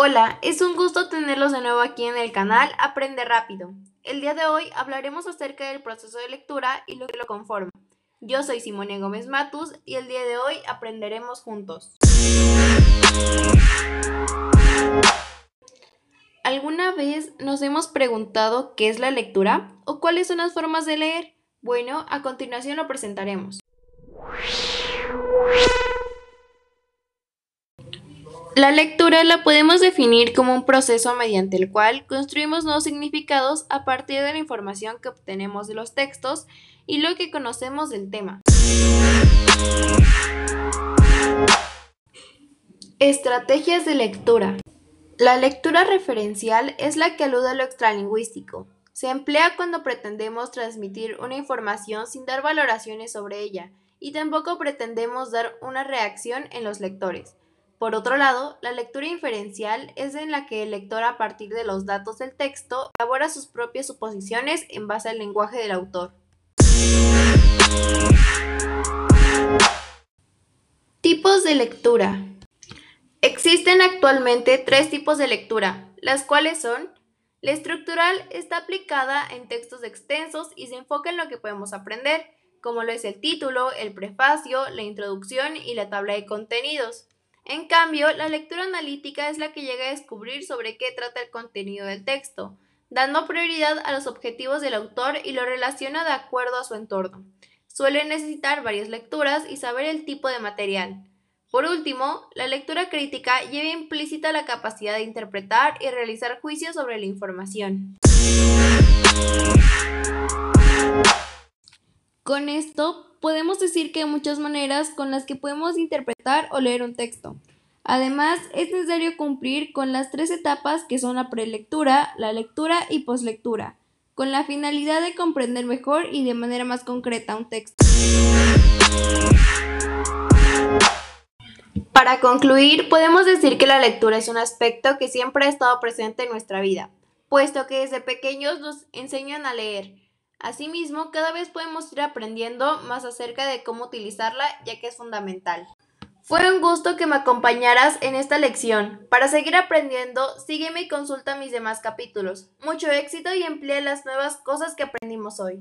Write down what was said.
Hola, es un gusto tenerlos de nuevo aquí en el canal Aprende Rápido. El día de hoy hablaremos acerca del proceso de lectura y lo que lo conforma. Yo soy Simone Gómez Matus y el día de hoy aprenderemos juntos. ¿Alguna vez nos hemos preguntado qué es la lectura o cuáles son las formas de leer? Bueno, a continuación lo presentaremos. La lectura la podemos definir como un proceso mediante el cual construimos nuevos significados a partir de la información que obtenemos de los textos y lo que conocemos del tema. Estrategias de lectura. La lectura referencial es la que alude a lo extralingüístico. Se emplea cuando pretendemos transmitir una información sin dar valoraciones sobre ella y tampoco pretendemos dar una reacción en los lectores. Por otro lado, la lectura inferencial es en la que el lector a partir de los datos del texto elabora sus propias suposiciones en base al lenguaje del autor. Tipos de lectura. Existen actualmente tres tipos de lectura, las cuales son la estructural está aplicada en textos extensos y se enfoca en lo que podemos aprender, como lo es el título, el prefacio, la introducción y la tabla de contenidos. En cambio, la lectura analítica es la que llega a descubrir sobre qué trata el contenido del texto, dando prioridad a los objetivos del autor y lo relaciona de acuerdo a su entorno. Suele necesitar varias lecturas y saber el tipo de material. Por último, la lectura crítica lleva implícita la capacidad de interpretar y realizar juicios sobre la información. Con esto podemos decir que hay muchas maneras con las que podemos interpretar o leer un texto. Además, es necesario cumplir con las tres etapas que son la prelectura, la lectura y poslectura, con la finalidad de comprender mejor y de manera más concreta un texto. Para concluir, podemos decir que la lectura es un aspecto que siempre ha estado presente en nuestra vida, puesto que desde pequeños nos enseñan a leer, Asimismo, cada vez podemos ir aprendiendo más acerca de cómo utilizarla, ya que es fundamental. Fue un gusto que me acompañaras en esta lección. Para seguir aprendiendo, sígueme y consulta mis demás capítulos. Mucho éxito y emplea las nuevas cosas que aprendimos hoy.